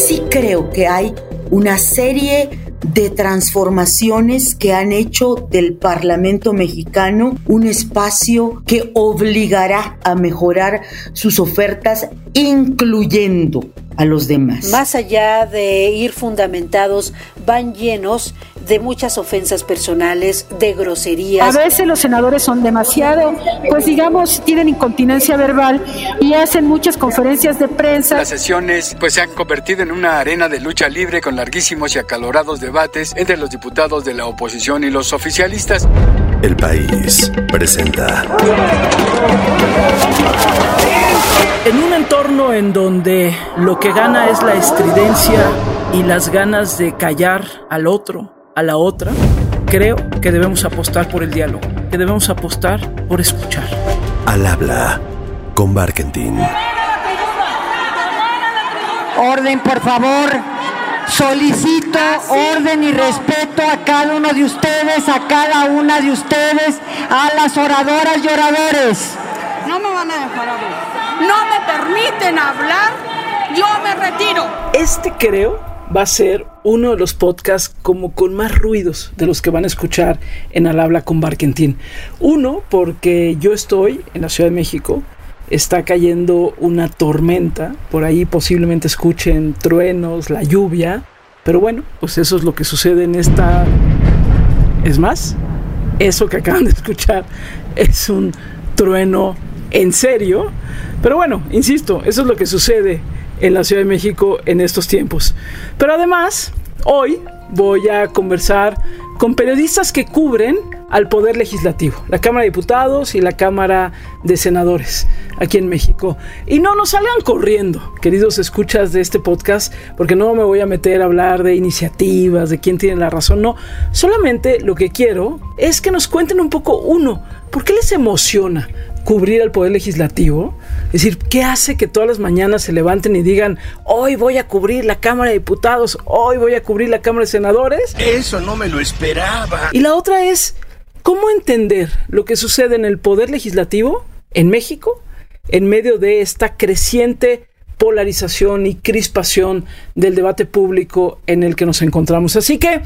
sí creo que hay una serie de transformaciones que han hecho del Parlamento mexicano un espacio que obligará a mejorar sus ofertas, incluyendo a los demás. Más allá de ir fundamentados, van llenos de muchas ofensas personales, de groserías. A veces los senadores son demasiado, pues digamos, tienen incontinencia verbal y hacen muchas conferencias de prensa. Las sesiones pues se han convertido en una arena de lucha libre con larguísimos y acalorados debates entre los diputados de la oposición y los oficialistas. El país presenta. En un entorno en donde lo que gana es la estridencia y las ganas de callar al otro, a la otra, creo que debemos apostar por el diálogo, que debemos apostar por escuchar. Al habla con Barkentin. Orden, por favor. Solicito orden y respeto a cada uno de ustedes, a cada una de ustedes, a las oradoras y oradores. No me van a dejar hablar. No me permiten hablar. Yo me retiro. Este creo va a ser uno de los podcasts como con más ruidos de los que van a escuchar en Al habla con Barkentin. Uno, porque yo estoy en la Ciudad de México, está cayendo una tormenta, por ahí posiblemente escuchen truenos, la lluvia, pero bueno, pues eso es lo que sucede en esta... Es más, eso que acaban de escuchar es un trueno en serio, pero bueno, insisto, eso es lo que sucede en la Ciudad de México en estos tiempos. Pero además, hoy voy a conversar con periodistas que cubren al Poder Legislativo, la Cámara de Diputados y la Cámara de Senadores aquí en México. Y no nos salgan corriendo, queridos escuchas de este podcast, porque no me voy a meter a hablar de iniciativas, de quién tiene la razón, no. Solamente lo que quiero es que nos cuenten un poco, uno, ¿por qué les emociona cubrir al Poder Legislativo? Es decir, ¿qué hace que todas las mañanas se levanten y digan, hoy voy a cubrir la Cámara de Diputados, hoy voy a cubrir la Cámara de Senadores? Eso no me lo esperaba. Y la otra es, ¿cómo entender lo que sucede en el Poder Legislativo en México en medio de esta creciente polarización y crispación del debate público en el que nos encontramos. Así que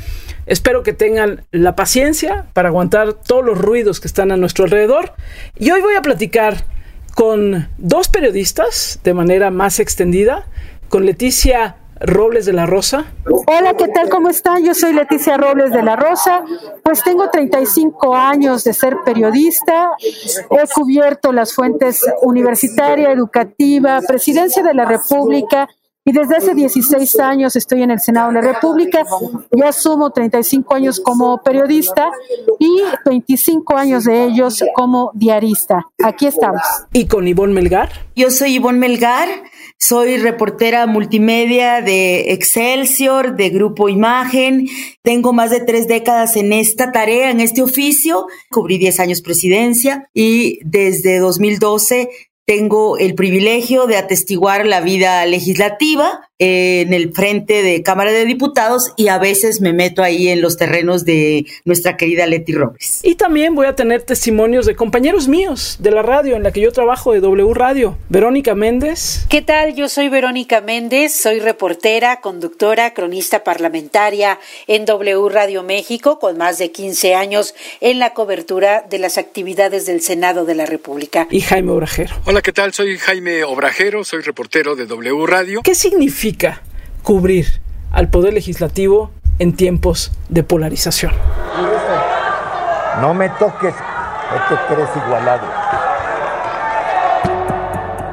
espero que tengan la paciencia para aguantar todos los ruidos que están a nuestro alrededor. Y hoy voy a platicar con dos periodistas de manera más extendida, con Leticia Robles de la Rosa. Hola, ¿qué tal? ¿Cómo están? Yo soy Leticia Robles de la Rosa. Pues tengo 35 años de ser periodista. He cubierto las fuentes universitaria, educativa, presidencia de la República y desde hace 16 años estoy en el Senado de la República. Ya sumo 35 años como periodista y 25 años de ellos como diarista. Aquí estamos. ¿Y con Ivonne Melgar? Yo soy Ivonne Melgar. Soy reportera multimedia de Excelsior, de Grupo Imagen. Tengo más de tres décadas en esta tarea, en este oficio. Cubrí 10 años presidencia y desde 2012 tengo el privilegio de atestiguar la vida legislativa en el frente de Cámara de Diputados y a veces me meto ahí en los terrenos de nuestra querida Leti Robles. Y también voy a tener testimonios de compañeros míos de la radio en la que yo trabajo, de W Radio. Verónica Méndez. ¿Qué tal? Yo soy Verónica Méndez, soy reportera, conductora, cronista parlamentaria en W Radio México, con más de 15 años en la cobertura de las actividades del Senado de la República. Y Jaime Obrajero. Hola, ¿qué tal? Soy Jaime Obrajero, soy reportero de W Radio. ¿Qué significa? Cubrir al Poder Legislativo en tiempos de polarización. No me toques, no te crees igualado.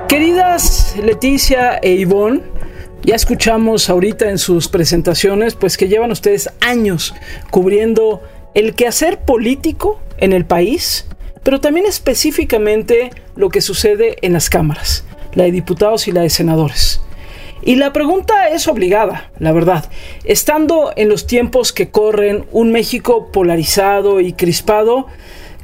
Queridas Leticia e Ivonne, ya escuchamos ahorita en sus presentaciones, pues que llevan ustedes años cubriendo el quehacer político en el país, pero también específicamente lo que sucede en las cámaras, la de diputados y la de senadores. Y la pregunta es obligada, la verdad. Estando en los tiempos que corren, un México polarizado y crispado,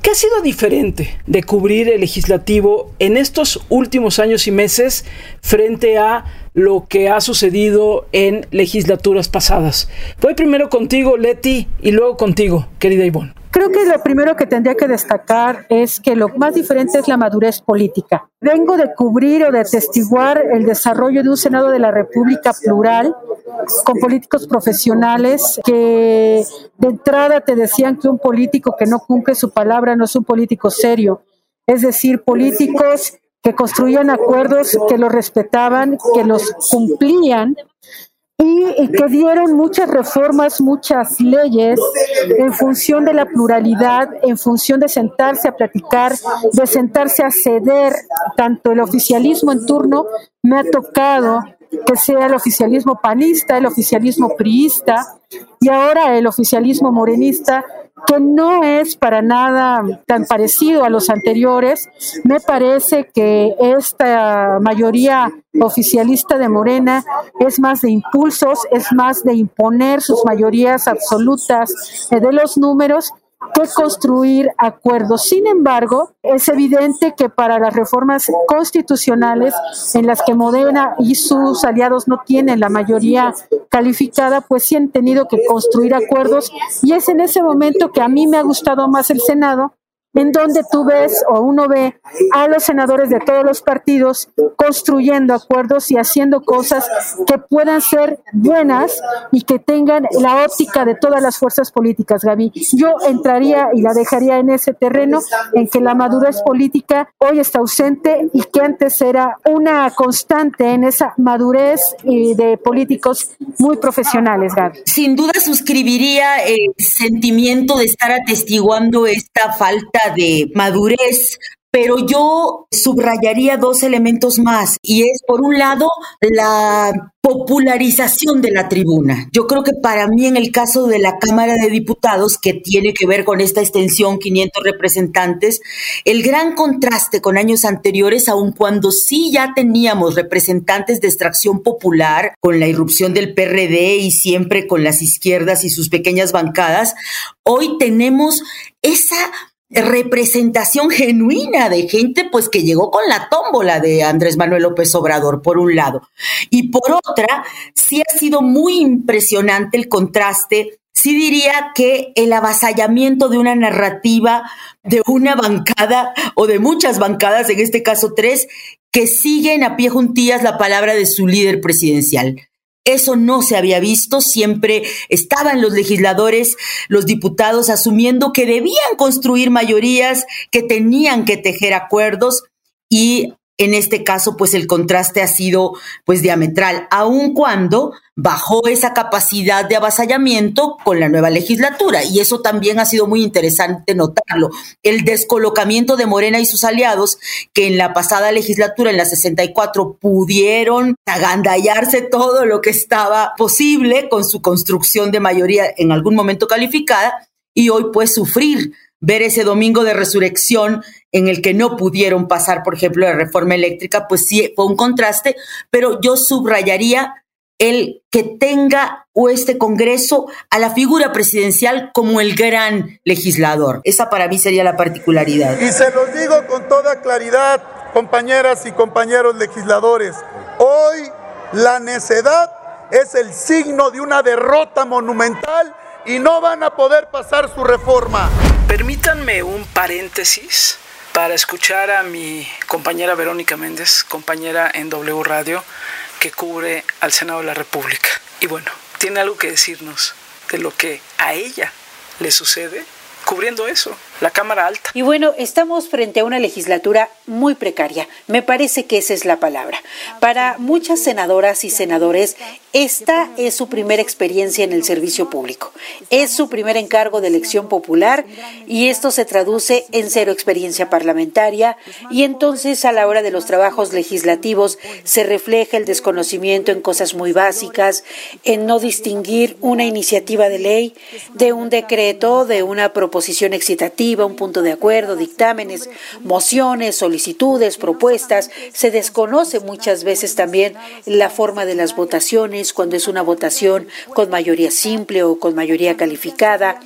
¿qué ha sido diferente de cubrir el legislativo en estos últimos años y meses frente a lo que ha sucedido en legislaturas pasadas? Voy primero contigo, Leti, y luego contigo, querida Ivonne. Creo que lo primero que tendría que destacar es que lo más diferente es la madurez política. Vengo de cubrir o de atestiguar el desarrollo de un Senado de la República plural, con políticos profesionales que de entrada te decían que un político que no cumple su palabra no es un político serio. Es decir, políticos que construían acuerdos, que los respetaban, que los cumplían y, que dieron muchas reformas, muchas leyes en función de la pluralidad, en función de sentarse a platicar, de sentarse a ceder, tanto el oficialismo en turno me ha tocado que sea el oficialismo panista, el oficialismo priista y ahora el oficialismo morenista que no es para nada tan parecido a los anteriores. Me parece que esta mayoría oficialista de Morena es más de impulsos, es más de imponer sus mayorías absolutas de los números que construir acuerdos. Sin embargo, es evidente que para las reformas constitucionales en las que Modena y sus aliados no tienen la mayoría calificada, pues sí han tenido que construir acuerdos y es en ese momento que a mí me ha gustado más el Senado en donde tú ves o uno ve a los senadores de todos los partidos construyendo acuerdos y haciendo cosas que puedan ser buenas y que tengan la óptica de todas las fuerzas políticas, Gaby. Yo entraría y la dejaría en ese terreno en que la madurez política hoy está ausente y que antes era una constante en esa madurez de políticos muy profesionales, Gaby. Sin duda suscribiría el sentimiento de estar atestiguando esta falta de madurez pero yo subrayaría dos elementos más y es por un lado la popularización de la tribuna. Yo creo que para mí en el caso de la Cámara de Diputados, que tiene que ver con esta extensión 500 representantes, el gran contraste con años anteriores, aun cuando sí ya teníamos representantes de extracción popular, con la irrupción del PRD y siempre con las izquierdas y sus pequeñas bancadas, hoy tenemos esa representación genuina de gente pues que llegó con la tómbola de Andrés Manuel López Obrador por un lado. Y por otra sí ha sido muy impresionante el contraste sí diría que el avasallamiento de una narrativa de una bancada o de muchas bancadas en este caso tres que siguen a pie juntillas la palabra de su líder presidencial eso no se había visto, siempre estaban los legisladores, los diputados asumiendo que debían construir mayorías, que tenían que tejer acuerdos y en este caso, pues el contraste ha sido pues diametral, aun cuando bajó esa capacidad de avasallamiento con la nueva legislatura. Y eso también ha sido muy interesante notarlo. El descolocamiento de Morena y sus aliados, que en la pasada legislatura, en la 64, pudieron agandallarse todo lo que estaba posible con su construcción de mayoría en algún momento calificada, y hoy pues sufrir ver ese domingo de resurrección en el que no pudieron pasar, por ejemplo, la reforma eléctrica, pues sí fue un contraste, pero yo subrayaría el que tenga o este Congreso a la figura presidencial como el gran legislador. Esa para mí sería la particularidad. Y se los digo con toda claridad, compañeras y compañeros legisladores, hoy la necedad es el signo de una derrota monumental y no van a poder pasar su reforma. Permítanme un paréntesis para escuchar a mi compañera Verónica Méndez, compañera en W Radio, que cubre al Senado de la República. Y bueno, tiene algo que decirnos de lo que a ella le sucede cubriendo eso, la Cámara Alta. Y bueno, estamos frente a una legislatura muy precaria. Me parece que esa es la palabra. Para muchas senadoras y senadores, esta es su primera experiencia en el servicio público. Es su primer encargo de elección popular y esto se traduce en cero experiencia parlamentaria y entonces a la hora de los trabajos legislativos se refleja el desconocimiento en cosas muy básicas, en no distinguir una iniciativa de ley de un decreto, de una proposición posición un punto de acuerdo, dictámenes, mociones, solicitudes, propuestas. Se desconoce muchas veces también la forma de las votaciones, cuando es una votación con mayoría simple o con mayoría calificada.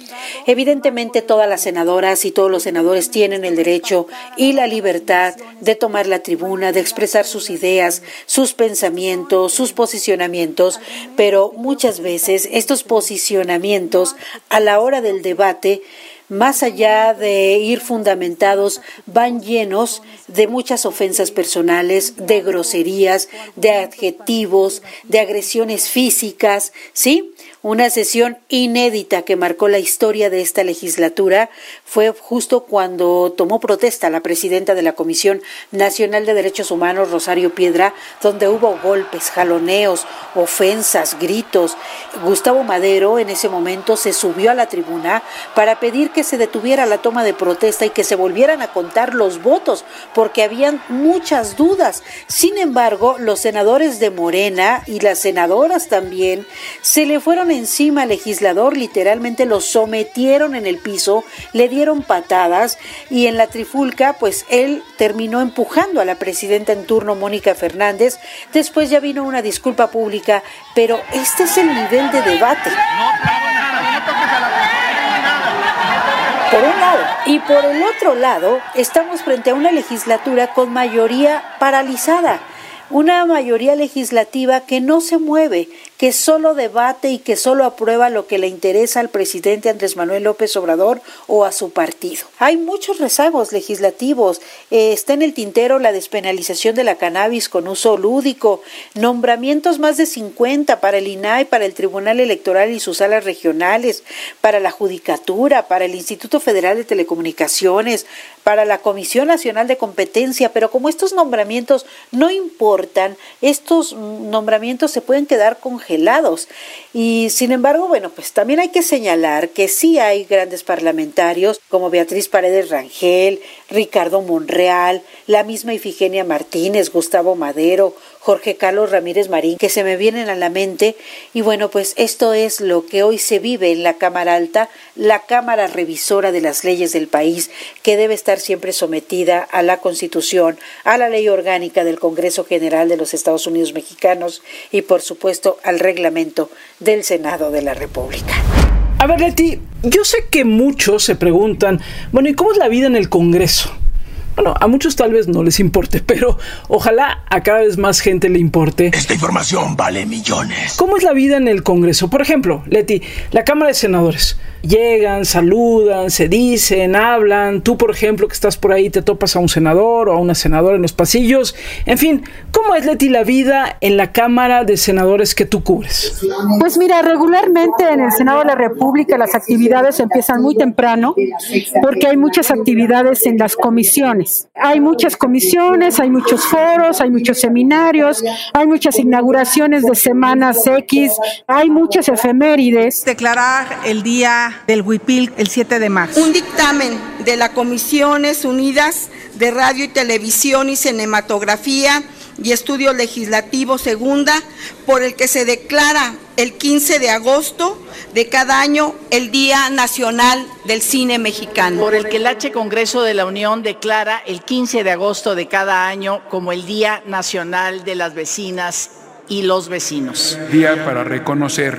Evidentemente todas las senadoras y todos los senadores tienen el derecho y la libertad de tomar la tribuna, de expresar sus ideas, sus pensamientos, sus posicionamientos, pero muchas veces estos posicionamientos a la hora del debate más allá de ir fundamentados, van llenos de muchas ofensas personales, de groserías, de adjetivos, de agresiones físicas, ¿sí? Una sesión inédita que marcó la historia de esta legislatura fue justo cuando tomó protesta la presidenta de la Comisión Nacional de Derechos Humanos, Rosario Piedra, donde hubo golpes, jaloneos, ofensas, gritos. Gustavo Madero en ese momento se subió a la tribuna para pedir que se detuviera la toma de protesta y que se volvieran a contar los votos, porque habían muchas dudas. Sin embargo, los senadores de Morena y las senadoras también se le fueron encima al legislador, literalmente lo sometieron en el piso, le dieron patadas y en la trifulca pues él terminó empujando a la presidenta en turno Mónica Fernández. Después ya vino una disculpa pública, pero este es el nivel de debate. Por un lado. Y por el otro lado, estamos frente a una legislatura con mayoría paralizada una mayoría legislativa que no se mueve, que solo debate y que solo aprueba lo que le interesa al presidente Andrés Manuel López Obrador o a su partido. Hay muchos rezagos legislativos. Eh, está en el tintero la despenalización de la cannabis con uso lúdico, nombramientos más de 50 para el INAI, para el Tribunal Electoral y sus salas regionales, para la Judicatura, para el Instituto Federal de Telecomunicaciones, para la Comisión Nacional de Competencia, pero como estos nombramientos no importan, estos nombramientos se pueden quedar congelados Y sin embargo, bueno, pues también hay que señalar que sí hay grandes parlamentarios como Beatriz Paredes Rangel, Ricardo Monreal, la misma Ifigenia Martínez, Gustavo Madero, Jorge Carlos Ramírez Marín, que se me vienen a la mente. Y bueno, pues esto es lo que hoy se vive en la Cámara Alta, la Cámara Revisora de las leyes del país, que debe estar siempre sometida a la Constitución, a la ley orgánica del Congreso General de los Estados Unidos Mexicanos y por supuesto al reglamento del Senado de la República. A ver, Leti, yo sé que muchos se preguntan, bueno, ¿y cómo es la vida en el Congreso? Bueno, a muchos tal vez no les importe, pero ojalá a cada vez más gente le importe. Esta información vale millones. ¿Cómo es la vida en el Congreso? Por ejemplo, Leti, la Cámara de Senadores. Llegan, saludan, se dicen, hablan. Tú, por ejemplo, que estás por ahí, te topas a un senador o a una senadora en los pasillos. En fin, ¿cómo es, Leti, la vida en la Cámara de Senadores que tú cubres? Pues mira, regularmente en el Senado de la República las actividades empiezan muy temprano porque hay muchas actividades en las comisiones. Hay muchas comisiones, hay muchos foros, hay muchos seminarios, hay muchas inauguraciones de semanas X, hay muchas efemérides. Declarar el día del Huipil el 7 de marzo. Un dictamen de la Comisiones Unidas de Radio y Televisión y Cinematografía y Estudio Legislativo Segunda, por el que se declara el 15 de agosto de cada año el Día Nacional del Cine Mexicano. Por el que el H Congreso de la Unión declara el 15 de agosto de cada año como el Día Nacional de las Vecinas y los Vecinos. Día para reconocer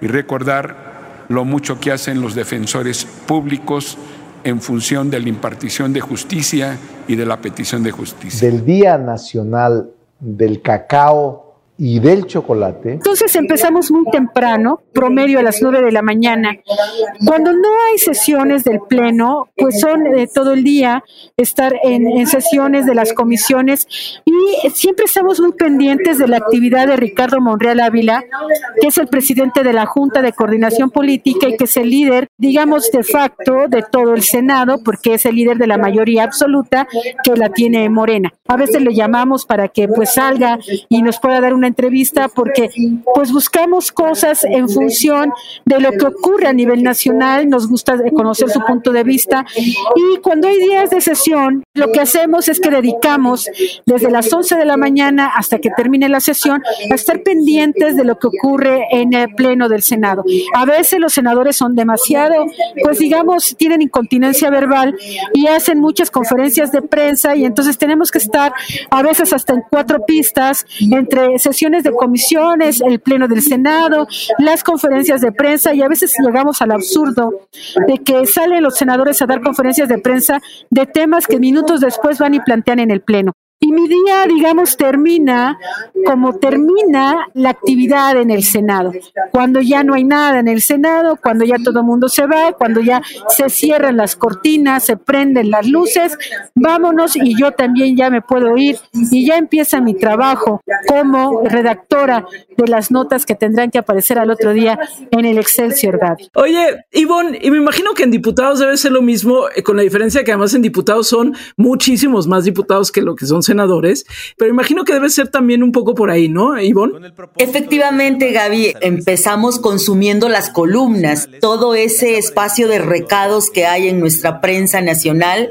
y recordar lo mucho que hacen los defensores públicos en función de la impartición de justicia y de la petición de justicia. Del Día Nacional del Cacao y del chocolate. Entonces empezamos muy temprano, promedio a las 9 de la mañana. Cuando no hay sesiones del Pleno, pues son de todo el día estar en, en, sesiones de las comisiones y siempre estamos muy pendientes de la actividad de Ricardo Monreal Ávila, que es el presidente de la Junta de Coordinación Política y que es el líder, digamos, de facto de todo el Senado, porque es el líder de la mayoría absoluta que la tiene Morena. A veces le llamamos para que pues salga y nos pueda dar una entrevista porque pues buscamos cosas en función de lo que ocurre a nivel nacional, nos gusta conocer su punto de vista y cuando hay días de sesión, lo que hacemos es que dedicamos desde las 11 de la mañana hasta que termine la sesión a estar pendientes de lo que ocurre en el pleno del Senado. A veces los senadores son demasiado, pues digamos, tienen incontinencia verbal y hacen muchas conferencias de prensa y entonces tenemos que estar a veces hasta en cuatro pistas entre sesiones de comisiones, el pleno del Senado, las conferencias de prensa y a veces llegamos al absurdo de que salen los senadores a dar conferencias de prensa de temas que minutos después van y plantean en el pleno. Y mi día, digamos, termina como termina la actividad en el Senado. Cuando ya no hay nada en el Senado, cuando ya todo el mundo se va, cuando ya se cierran las cortinas, se prenden las luces, vámonos y yo también ya me puedo ir y ya empieza mi trabajo como redactora de las notas que tendrán que aparecer al otro día en el Excelsior Gaby. Oye, Ivonne, y me imagino que en diputados debe ser lo mismo, eh, con la diferencia que además en diputados son muchísimos más diputados que lo que son senadores, pero imagino que debe ser también un poco por ahí, ¿no, Ivonne? Efectivamente, Gaby, empezamos consumiendo las columnas, todo ese espacio de recados que hay en nuestra prensa nacional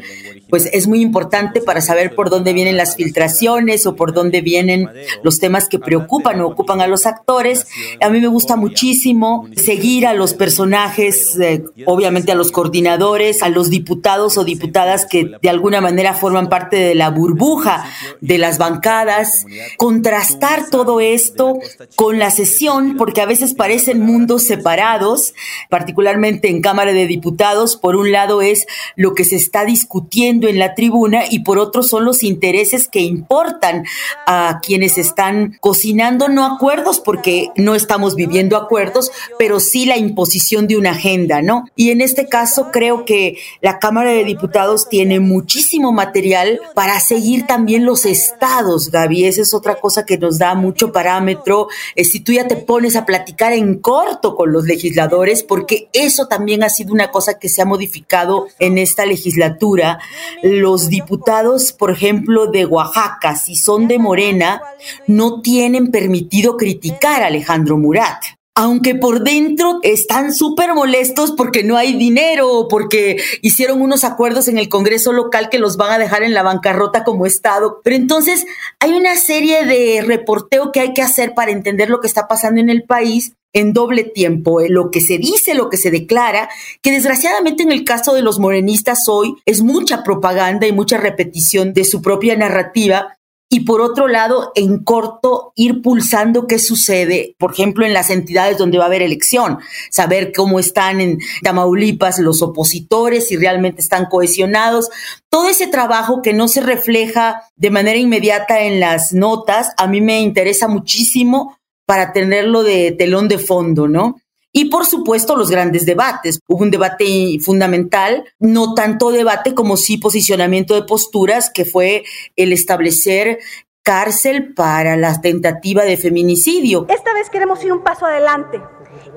pues es muy importante para saber por dónde vienen las filtraciones o por dónde vienen los temas que preocupan o ocupan a los actores. A mí me gusta muchísimo seguir a los personajes, eh, obviamente a los coordinadores, a los diputados o diputadas que de alguna manera forman parte de la burbuja de las bancadas, contrastar todo esto con la sesión, porque a veces parecen mundos separados, particularmente en Cámara de Diputados. Por un lado es lo que se está discutiendo en la tribuna y por otro son los intereses que importan a quienes están cocinando no acuerdos porque no estamos viviendo acuerdos, pero sí la imposición de una agenda, ¿no? Y en este caso creo que la Cámara de Diputados tiene muchísimo material para seguir los estados, Gaby. Esa es otra cosa que nos da mucho parámetro. Eh, si tú ya te pones a platicar en corto con los legisladores, porque eso también ha sido una cosa que se ha modificado en esta legislatura, los diputados, por ejemplo, de Oaxaca, si son de Morena, no tienen permitido criticar a Alejandro Murat aunque por dentro están súper molestos porque no hay dinero porque hicieron unos acuerdos en el Congreso local que los van a dejar en la bancarrota como Estado. Pero entonces hay una serie de reporteo que hay que hacer para entender lo que está pasando en el país en doble tiempo, eh, lo que se dice, lo que se declara, que desgraciadamente en el caso de los morenistas hoy es mucha propaganda y mucha repetición de su propia narrativa, y por otro lado, en corto, ir pulsando qué sucede, por ejemplo, en las entidades donde va a haber elección, saber cómo están en Tamaulipas los opositores, si realmente están cohesionados. Todo ese trabajo que no se refleja de manera inmediata en las notas, a mí me interesa muchísimo para tenerlo de telón de fondo, ¿no? Y por supuesto los grandes debates. Hubo un debate fundamental, no tanto debate como sí posicionamiento de posturas, que fue el establecer cárcel para la tentativa de feminicidio. Esta vez queremos ir un paso adelante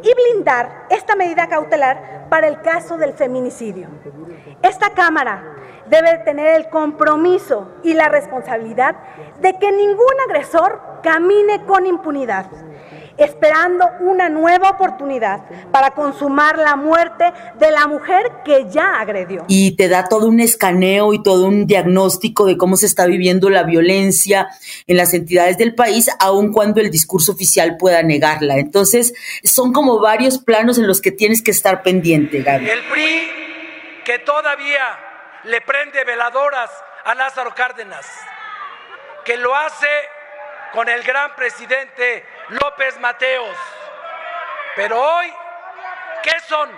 y blindar esta medida cautelar para el caso del feminicidio. Esta Cámara debe tener el compromiso y la responsabilidad de que ningún agresor camine con impunidad esperando una nueva oportunidad para consumar la muerte de la mujer que ya agredió. Y te da todo un escaneo y todo un diagnóstico de cómo se está viviendo la violencia en las entidades del país, aun cuando el discurso oficial pueda negarla. Entonces, son como varios planos en los que tienes que estar pendiente, Gaby. El PRI que todavía le prende veladoras a Lázaro Cárdenas, que lo hace con el gran presidente López Mateos. Pero hoy, ¿qué son?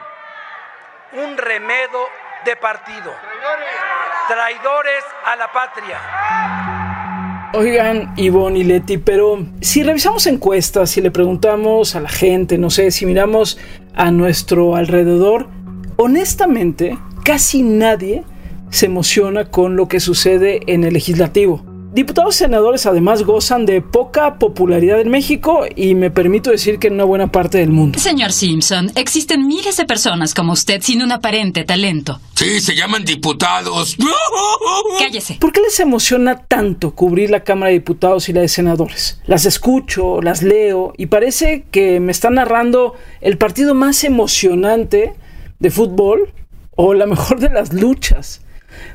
Un remedo de partido. Traidores a la patria. Oigan, Ivonne y Leti, pero si revisamos encuestas, si le preguntamos a la gente, no sé, si miramos a nuestro alrededor, honestamente, casi nadie se emociona con lo que sucede en el legislativo. Diputados y senadores además gozan de poca popularidad en México y me permito decir que en una buena parte del mundo. Señor Simpson, existen miles de personas como usted sin un aparente talento. Sí, se llaman diputados. Cállese. ¿Por qué les emociona tanto cubrir la Cámara de Diputados y la de Senadores? Las escucho, las leo y parece que me están narrando el partido más emocionante de fútbol o la mejor de las luchas.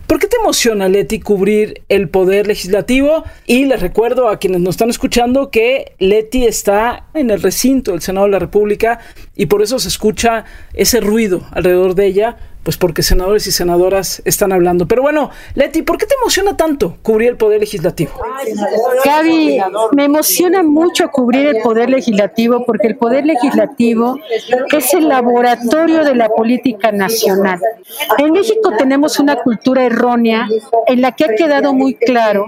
¿Por qué te emociona, Leti, cubrir el poder legislativo? Y les recuerdo a quienes nos están escuchando que Leti está en el recinto del Senado de la República y por eso se escucha ese ruido alrededor de ella pues porque senadores y senadoras están hablando. Pero bueno, Leti, ¿por qué te emociona tanto cubrir el Poder Legislativo? Gaby, me emociona mucho cubrir el Poder Legislativo porque el Poder Legislativo es el laboratorio de la política nacional. En México tenemos una cultura errónea en la que ha quedado muy claro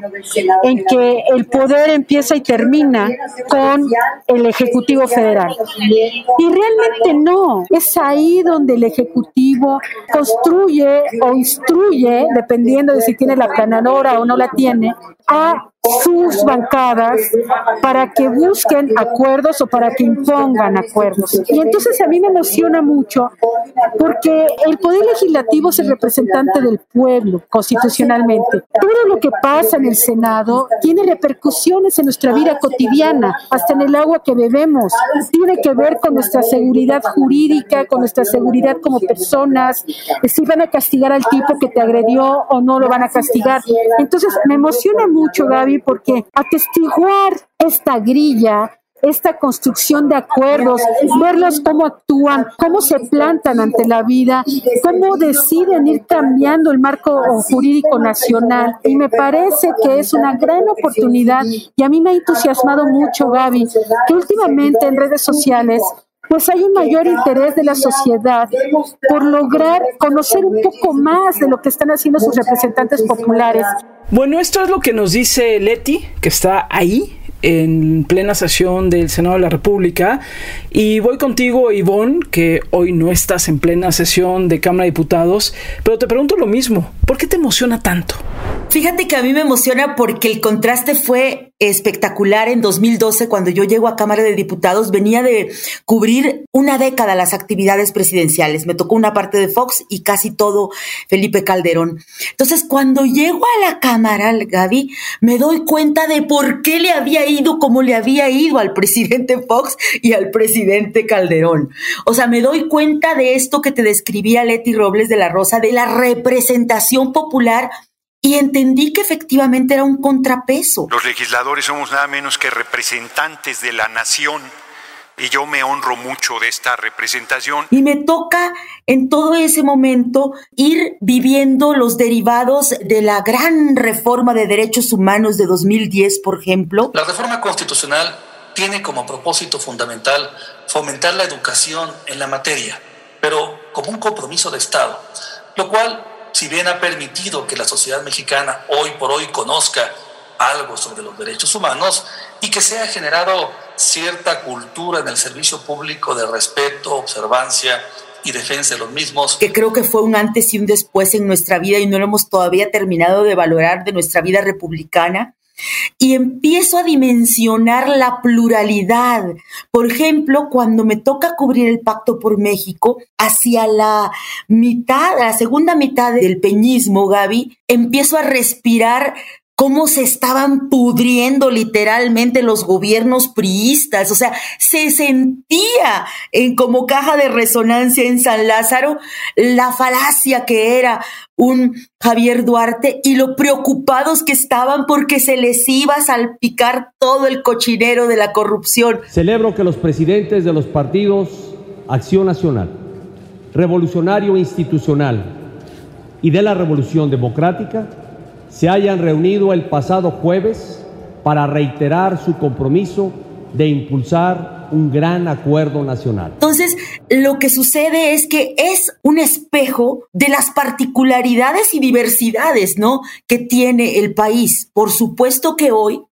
en que el poder empieza y termina con el Ejecutivo Federal. Y realmente no, es ahí donde el Ejecutivo construye o instruye, dependiendo de si tiene la planadora o no la tiene, a sus bancadas para que busquen acuerdos o para que impongan acuerdos. Y entonces a mí me emociona mucho porque el Poder Legislativo es el representante del pueblo constitucionalmente. Todo lo que pasa en el Senado tiene repercusiones en nuestra vida cotidiana, hasta en el agua que bebemos. Tiene que ver con nuestra seguridad jurídica, con nuestra seguridad como personas, si van a castigar al tipo que te agredió o no lo van a castigar. Entonces me emociona mucho, Gaby, porque atestiguar esta grilla esta construcción de acuerdos, verlos cómo actúan, cómo se plantan ante la vida, cómo deciden ir cambiando el marco jurídico nacional. Y me parece que es una gran oportunidad y a mí me ha entusiasmado mucho, Gaby, que últimamente en redes sociales pues hay un mayor interés de la sociedad por lograr conocer un poco más de lo que están haciendo sus representantes populares. Bueno, esto es lo que nos dice Leti, que está ahí en plena sesión del Senado de la República. Y voy contigo, Ivonne, que hoy no estás en plena sesión de Cámara de Diputados, pero te pregunto lo mismo, ¿por qué te emociona tanto? Fíjate que a mí me emociona porque el contraste fue espectacular en 2012 cuando yo llego a Cámara de Diputados. Venía de cubrir una década las actividades presidenciales. Me tocó una parte de Fox y casi todo Felipe Calderón. Entonces, cuando llego a la Cámara, Gaby, me doy cuenta de por qué le había ido como le había ido al presidente Fox y al presidente Calderón. O sea, me doy cuenta de esto que te describía Leti Robles de la Rosa, de la representación popular y entendí que efectivamente era un contrapeso. Los legisladores somos nada menos que representantes de la nación y yo me honro mucho de esta representación. Y me toca en todo ese momento ir viviendo los derivados de la gran reforma de derechos humanos de 2010, por ejemplo. La reforma constitucional tiene como propósito fundamental fomentar la educación en la materia, pero como un compromiso de Estado, lo cual si bien ha permitido que la sociedad mexicana hoy por hoy conozca algo sobre los derechos humanos y que se ha generado cierta cultura en el servicio público de respeto, observancia y defensa de los mismos. Que creo que fue un antes y un después en nuestra vida y no lo hemos todavía terminado de valorar de nuestra vida republicana y empiezo a dimensionar la pluralidad. Por ejemplo, cuando me toca cubrir el Pacto por México, hacia la mitad, la segunda mitad del peñismo, Gaby, empiezo a respirar cómo se estaban pudriendo literalmente los gobiernos priistas, o sea, se sentía en como caja de resonancia en San Lázaro la falacia que era un Javier Duarte y lo preocupados que estaban porque se les iba a salpicar todo el cochinero de la corrupción. Celebro que los presidentes de los partidos Acción Nacional, Revolucionario Institucional y de la Revolución Democrática se hayan reunido el pasado jueves para reiterar su compromiso de impulsar un gran acuerdo nacional. Entonces, lo que sucede es que es un espejo de las particularidades y diversidades, ¿no? Que tiene el país. Por supuesto que hoy,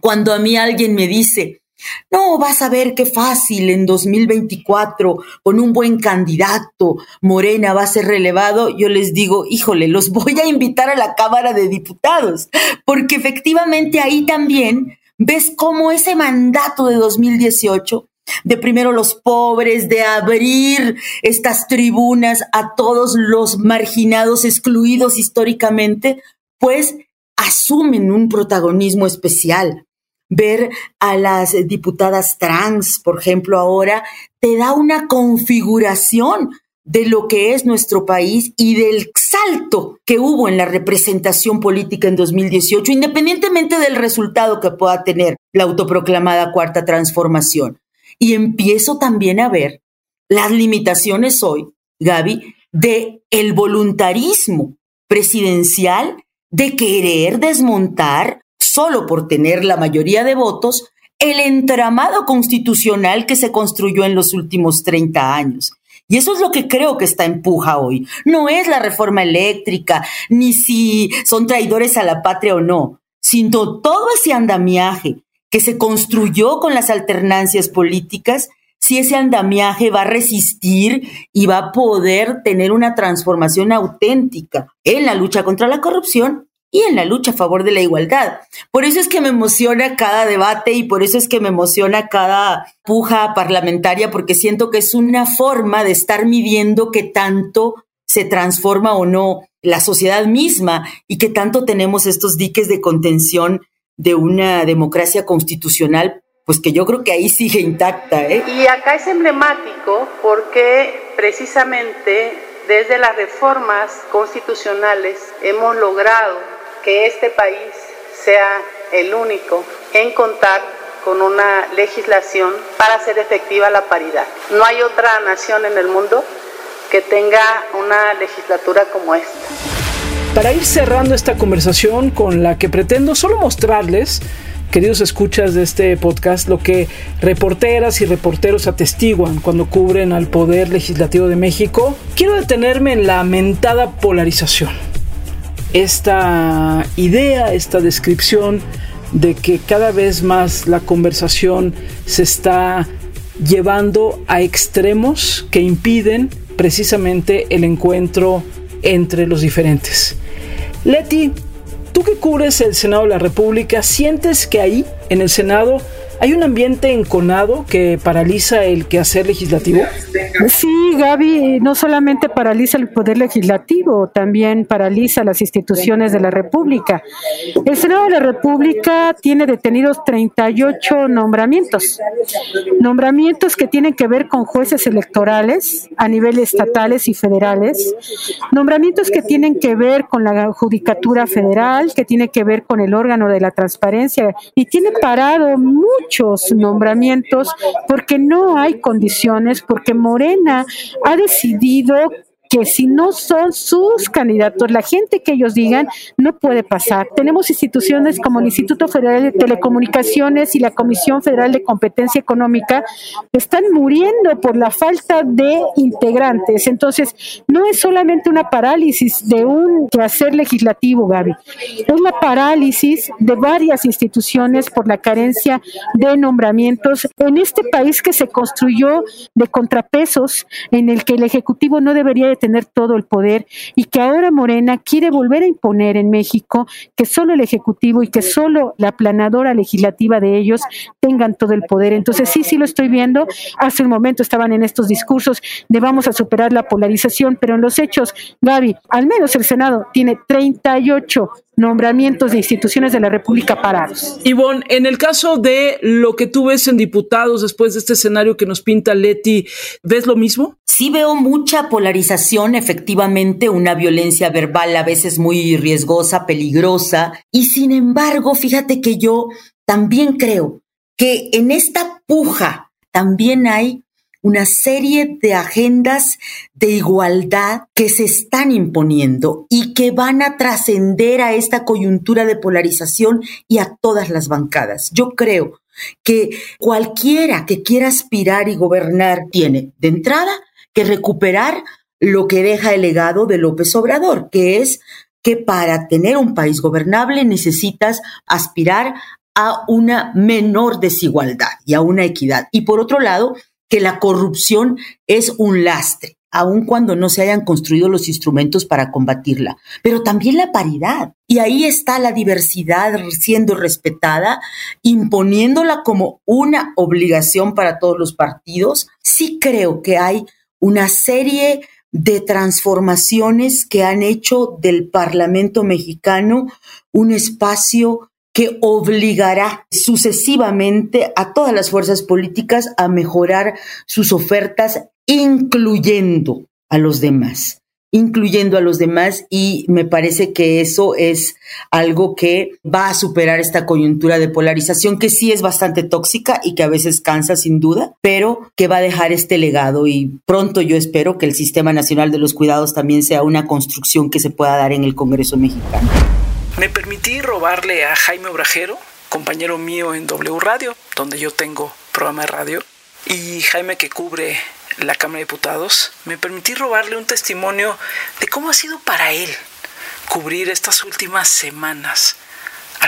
cuando a mí alguien me dice, no, vas a ver qué fácil en 2024, con un buen candidato, Morena va a ser relevado. Yo les digo, híjole, los voy a invitar a la Cámara de Diputados, porque efectivamente ahí también ves cómo ese mandato de 2018 de primero los pobres, de abrir estas tribunas a todos los marginados, excluidos históricamente, pues asumen un protagonismo especial ver a las diputadas trans, por ejemplo, ahora, te da una configuración de lo que es nuestro país y del salto que hubo en la representación política en 2018, independientemente del resultado que pueda tener la autoproclamada cuarta transformación. Y empiezo también a ver las limitaciones hoy, Gaby, de el voluntarismo presidencial de querer desmontar solo por tener la mayoría de votos el entramado constitucional que se construyó en los últimos 30 años. Y eso es lo que creo que está en puja hoy. No es la reforma eléctrica, ni si son traidores a la patria o no, sino todo ese andamiaje que se construyó con las alternancias políticas si ese andamiaje va a resistir y va a poder tener una transformación auténtica en la lucha contra la corrupción y en la lucha a favor de la igualdad. Por eso es que me emociona cada debate y por eso es que me emociona cada puja parlamentaria, porque siento que es una forma de estar midiendo qué tanto se transforma o no la sociedad misma y qué tanto tenemos estos diques de contención de una democracia constitucional pues que yo creo que ahí sigue intacta. ¿eh? Y acá es emblemático porque precisamente desde las reformas constitucionales hemos logrado que este país sea el único en contar con una legislación para hacer efectiva la paridad. No hay otra nación en el mundo que tenga una legislatura como esta. Para ir cerrando esta conversación con la que pretendo solo mostrarles queridos escuchas de este podcast, lo que reporteras y reporteros atestiguan cuando cubren al Poder Legislativo de México, quiero detenerme en la mentada polarización. Esta idea, esta descripción de que cada vez más la conversación se está llevando a extremos que impiden precisamente el encuentro entre los diferentes. Leti, Tú que cubres el Senado de la República, ¿sientes que ahí, en el Senado, ¿Hay un ambiente enconado que paraliza el quehacer legislativo? Sí, Gaby, no solamente paraliza el poder legislativo, también paraliza las instituciones de la República. El Senado de la República tiene detenidos 38 nombramientos, nombramientos que tienen que ver con jueces electorales a nivel estatales y federales, nombramientos que tienen que ver con la judicatura federal, que tiene que ver con el órgano de la transparencia y tiene parado mucho muchos nombramientos porque no hay condiciones, porque Morena ha decidido que si no son sus candidatos, la gente que ellos digan, no puede pasar. Tenemos instituciones como el Instituto Federal de Telecomunicaciones y la Comisión Federal de Competencia Económica están muriendo por la falta de integrantes. Entonces, no es solamente una parálisis de un quehacer legislativo, Gaby, es la parálisis de varias instituciones por la carencia de nombramientos en este país que se construyó de contrapesos en el que el Ejecutivo no debería tener todo el poder y que ahora Morena quiere volver a imponer en México que solo el Ejecutivo y que solo la planadora legislativa de ellos tengan todo el poder. Entonces sí, sí lo estoy viendo. Hace un momento estaban en estos discursos de vamos a superar la polarización, pero en los hechos, Gaby, al menos el Senado tiene 38 nombramientos de instituciones de la República parados. Ivonne, en el caso de lo que tú ves en diputados después de este escenario que nos pinta Leti, ¿ves lo mismo? Sí veo mucha polarización, efectivamente, una violencia verbal a veces muy riesgosa, peligrosa, y sin embargo, fíjate que yo también creo que en esta puja también hay una serie de agendas de igualdad que se están imponiendo y que van a trascender a esta coyuntura de polarización y a todas las bancadas. Yo creo que cualquiera que quiera aspirar y gobernar tiene de entrada que recuperar lo que deja el legado de López Obrador, que es que para tener un país gobernable necesitas aspirar a una menor desigualdad y a una equidad. Y por otro lado, que la corrupción es un lastre, aun cuando no se hayan construido los instrumentos para combatirla, pero también la paridad. Y ahí está la diversidad siendo respetada, imponiéndola como una obligación para todos los partidos. Sí creo que hay una serie de transformaciones que han hecho del Parlamento mexicano un espacio que obligará sucesivamente a todas las fuerzas políticas a mejorar sus ofertas, incluyendo a los demás. incluyendo a los demás y me parece que eso es algo que va a superar esta coyuntura de polarización que sí es bastante tóxica y que a veces cansa sin duda, pero que va a dejar este legado y pronto yo espero que el Sistema Nacional de los Cuidados también sea una construcción que se pueda dar en el Congreso mexicano. Me permití robarle a Jaime Obrajero, compañero mío en W Radio, donde yo tengo programa de radio, y Jaime que cubre la Cámara de Diputados, me permití robarle un testimonio de cómo ha sido para él cubrir estas últimas semanas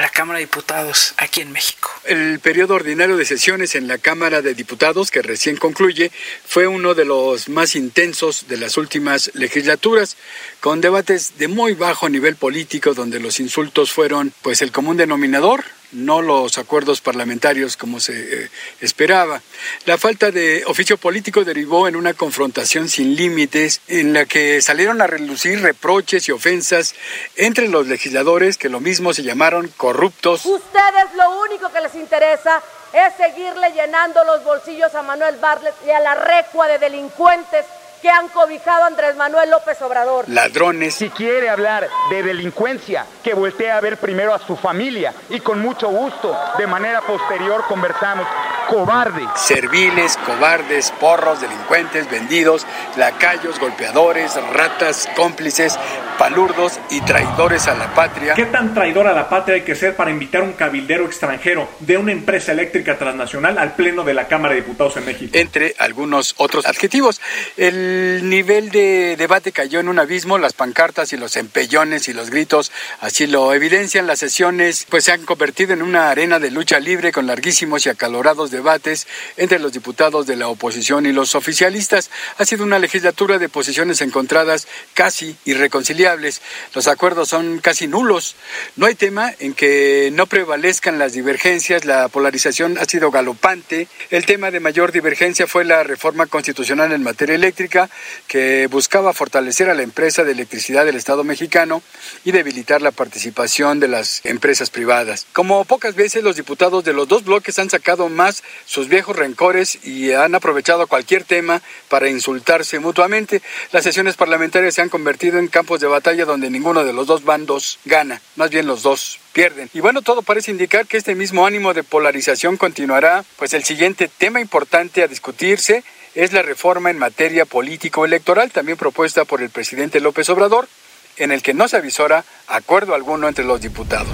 la Cámara de Diputados aquí en México. El periodo ordinario de sesiones en la Cámara de Diputados, que recién concluye, fue uno de los más intensos de las últimas legislaturas, con debates de muy bajo nivel político, donde los insultos fueron pues el común denominador, no los acuerdos parlamentarios como se eh, esperaba. La falta de oficio político derivó en una confrontación sin límites en la que salieron a relucir reproches y ofensas entre los legisladores que lo mismo se llamaron corruptos. Ustedes lo único que les interesa es seguirle llenando los bolsillos a Manuel Bartlett y a la recua de delincuentes que han cobijado a Andrés Manuel López Obrador. Ladrones. Si quiere hablar de delincuencia, que voltee a ver primero a su familia y con mucho gusto, de manera posterior conversamos. Cobarde. Serviles, cobardes, porros, delincuentes, vendidos, lacayos, golpeadores, ratas, cómplices, palurdos y traidores a la patria. ¿Qué tan traidor a la patria hay que ser para invitar a un cabildero extranjero de una empresa eléctrica transnacional al Pleno de la Cámara de Diputados en México? Entre algunos otros adjetivos. El nivel de debate cayó en un abismo, las pancartas y los empellones y los gritos así lo evidencian. Las sesiones pues se han convertido en una arena de lucha libre con larguísimos y acalorados debates entre los diputados de la oposición y los oficialistas. Ha sido una legislatura de posiciones encontradas casi irreconciliables. Los acuerdos son casi nulos. No hay tema en que no prevalezcan las divergencias. La polarización ha sido galopante. El tema de mayor divergencia fue la reforma constitucional en materia eléctrica que buscaba fortalecer a la empresa de electricidad del Estado mexicano y debilitar la participación de las empresas privadas. Como pocas veces los diputados de los dos bloques han sacado más sus viejos rencores y han aprovechado cualquier tema para insultarse mutuamente. Las sesiones parlamentarias se han convertido en campos de batalla donde ninguno de los dos bandos gana, más bien los dos pierden. Y bueno, todo parece indicar que este mismo ánimo de polarización continuará, pues el siguiente tema importante a discutirse es la reforma en materia político-electoral, también propuesta por el presidente López Obrador, en el que no se avisora acuerdo alguno entre los diputados.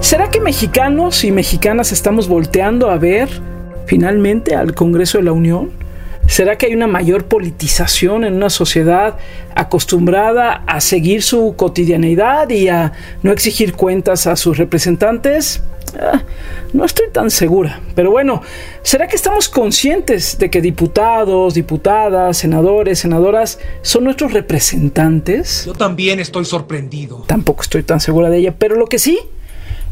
¿Será que mexicanos y mexicanas estamos volteando a ver finalmente al Congreso de la Unión? ¿Será que hay una mayor politización en una sociedad acostumbrada a seguir su cotidianeidad y a no exigir cuentas a sus representantes? Ah, no estoy tan segura. Pero bueno, ¿será que estamos conscientes de que diputados, diputadas, senadores, senadoras son nuestros representantes? Yo también estoy sorprendido. Tampoco estoy tan segura de ella. Pero lo que sí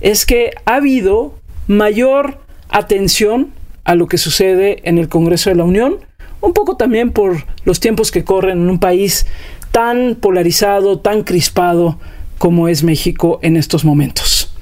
es que ha habido mayor atención a lo que sucede en el Congreso de la Unión, un poco también por los tiempos que corren en un país tan polarizado, tan crispado como es México en estos momentos.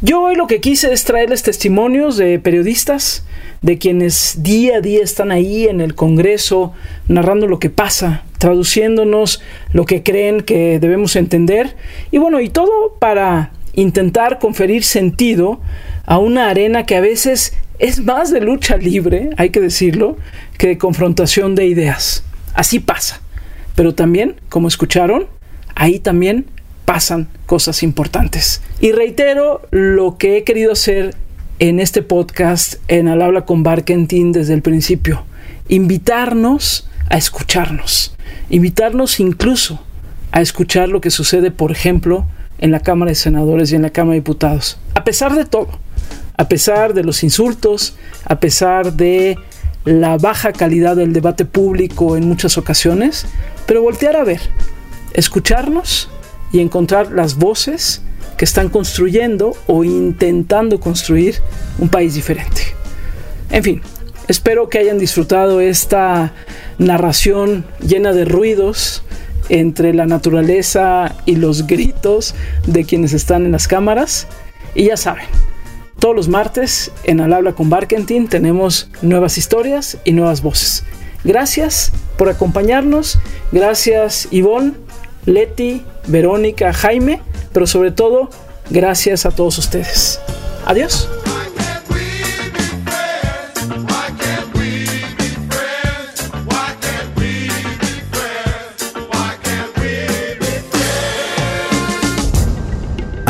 Yo hoy lo que quise es traerles testimonios de periodistas, de quienes día a día están ahí en el Congreso, narrando lo que pasa, traduciéndonos lo que creen que debemos entender, y bueno, y todo para intentar conferir sentido a una arena que a veces es más de lucha libre, hay que decirlo, que de confrontación de ideas. Así pasa. Pero también, como escucharon, ahí también pasan cosas importantes. Y reitero lo que he querido hacer en este podcast en Al habla con Barkentin desde el principio. Invitarnos a escucharnos. Invitarnos incluso a escuchar lo que sucede, por ejemplo, en la Cámara de Senadores y en la Cámara de Diputados. A pesar de todo, a pesar de los insultos, a pesar de la baja calidad del debate público en muchas ocasiones, pero voltear a ver, escucharnos y encontrar las voces que están construyendo o intentando construir un país diferente. En fin, espero que hayan disfrutado esta narración llena de ruidos entre la naturaleza y los gritos de quienes están en las cámaras. Y ya saben, todos los martes en Al habla con Barkentin tenemos nuevas historias y nuevas voces. Gracias por acompañarnos. Gracias Ivonne, Leti, Verónica, Jaime, pero sobre todo, gracias a todos ustedes. Adiós.